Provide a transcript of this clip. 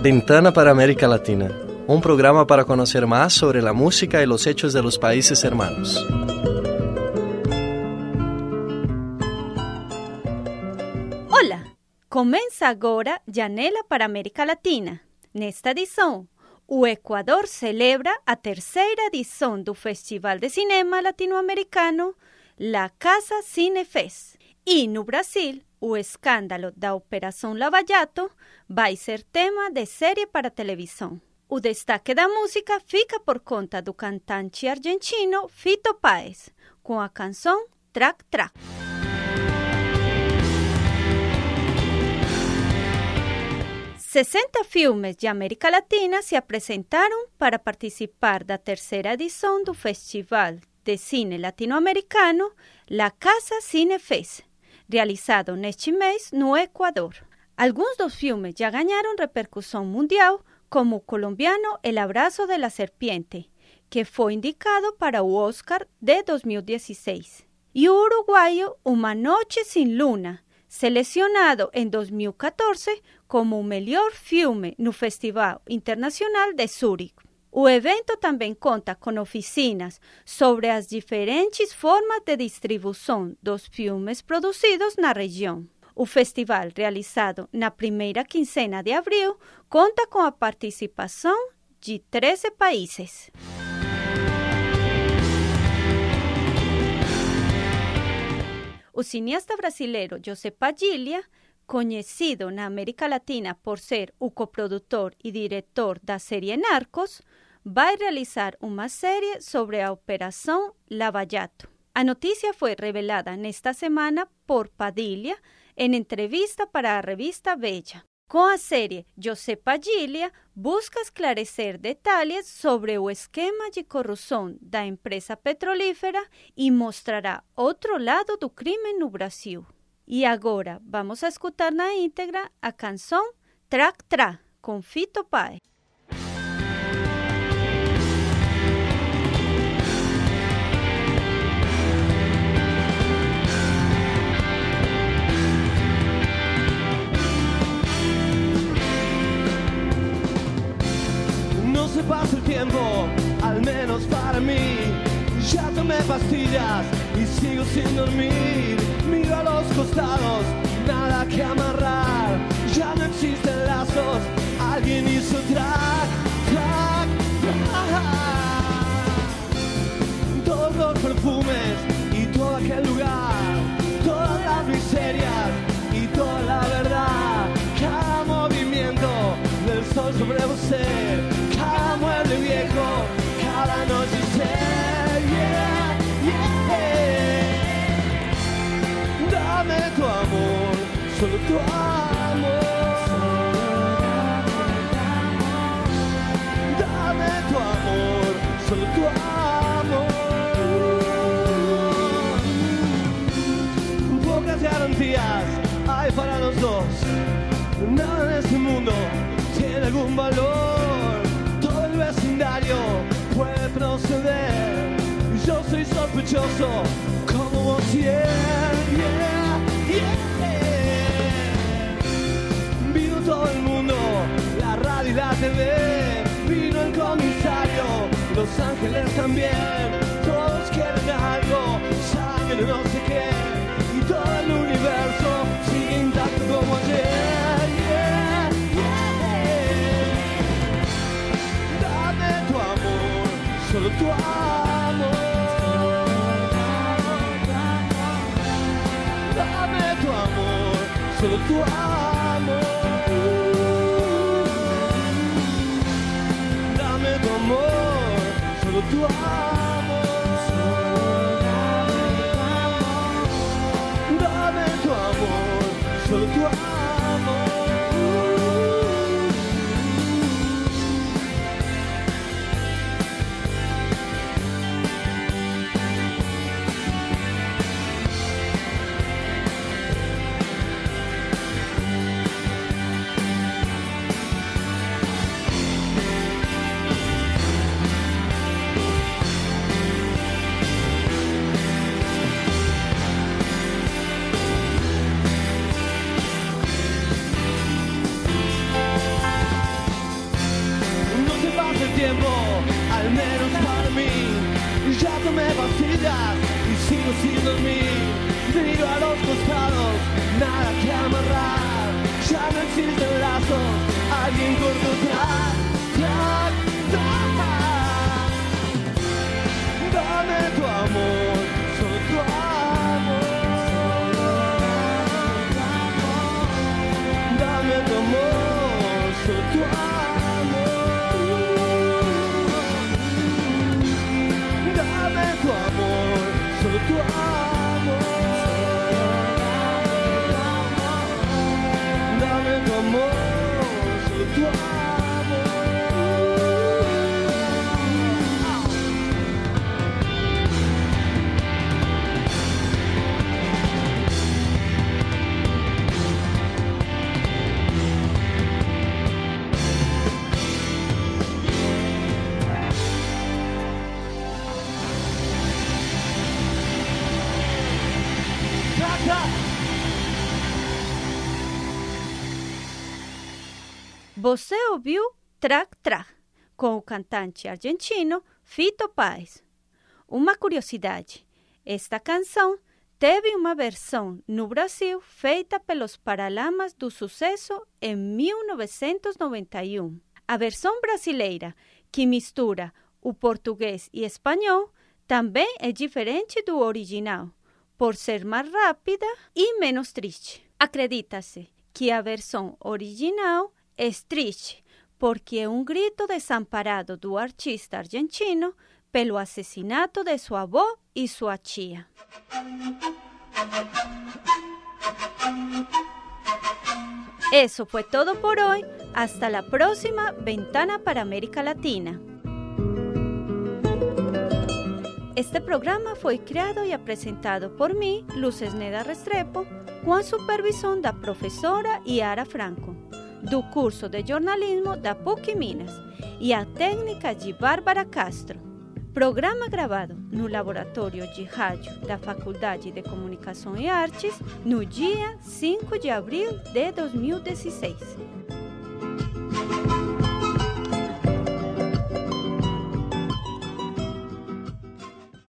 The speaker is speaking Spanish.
Ventana para América Latina, un programa para conocer más sobre la música y los hechos de los países hermanos. Olá! Começa agora Janela para América Latina. Nesta edição, o Equador celebra a terceira edição do Festival de Cinema Latino-Americano La Casa Cinefest. E no Brasil, o escândalo da Operação Lava Jato vai ser tema de série para televisão. O destaque da música fica por conta do cantante argentino Fito Páez, com a canção Track Track. 60 filmes de América Latina se apresentaram para participar da terceira edição do Festival de Cine Latino-Americano La Casa Cine Fest, realizado neste mês no Equador. Alguns dos filmes já ganharam repercussão mundial, como colombiano El Abrazo de la Serpiente, que foi indicado para o Oscar de 2016, e o uruguaio Uma Noche Sin Luna, selecionado em 2014 como o melhor filme no Festival Internacional de Zurich. O evento também conta com oficinas sobre as diferentes formas de distribuição dos filmes produzidos na região. O festival, realizado na primeira quinzena de abril, conta com a participação de 13 países. O cineasta brasileiro José Padilha, conhecido na América Latina por ser o coprodutor e diretor da série Narcos, vai realizar uma série sobre a Operação Lava Jato. A notícia foi revelada nesta semana por Padilha em entrevista para a revista Veja. Com a série, José Padilha busca esclarecer detalhes sobre o esquema de corrupção da empresa petrolífera e mostrará outro lado do crime no Brasil. E agora vamos a escutar na íntegra a canção Trac Tra, com Fito Pai. Pastillas y sigo sin dormir. Miro a los costados, nada que amarrar. Ya no existen lazos, alguien hizo track, track, track. Todos los perfumes y todo aquel lugar, todas las miserias y toda la verdad. Cada movimiento del sol sobre usted, Nada en este mundo tiene algún valor. Todo el vecindario puede proceder. Yo soy sospechoso como yeah, yeah. Los Ángeles también. Todos quieren algo, saben no sé qué. Y todo el universo sigue intacto como ayer. yeah. Dame tu amor, solo tu amor. Dame tu amor, solo tu amor. tiempo, al menos para mí. Ya tomé pastillas y sigo sin dormir. Miro a los costados, nada que amarrar. Ya no existen lazos, alguien corto atrás. Você ouviu Track Track com o cantante argentino Fito Páez. Uma curiosidade: esta canção teve uma versão no Brasil feita pelos Paralamas do Sucesso em 1991. A versão brasileira, que mistura o português e espanhol, também é diferente do original, por ser mais rápida e menos triste. Acredita-se que a versão original triste, porque um grito desamparado do artista argentino pelo assassinato de sua avó sua tia. Eso fue todo por hoy. Hasta la próxima Ventana para América Latina. Este programa foi criado e apresentado por mim, Luces Neda Restrepo, com a supervisão da professora Yara Franco, do curso de jornalismo da PUC Minas, e a técnica de Bárbara Castro. Programa gravado no Laboratório de Rádio da Faculdade de Comunicação e Artes no dia 5 de abril de 2016.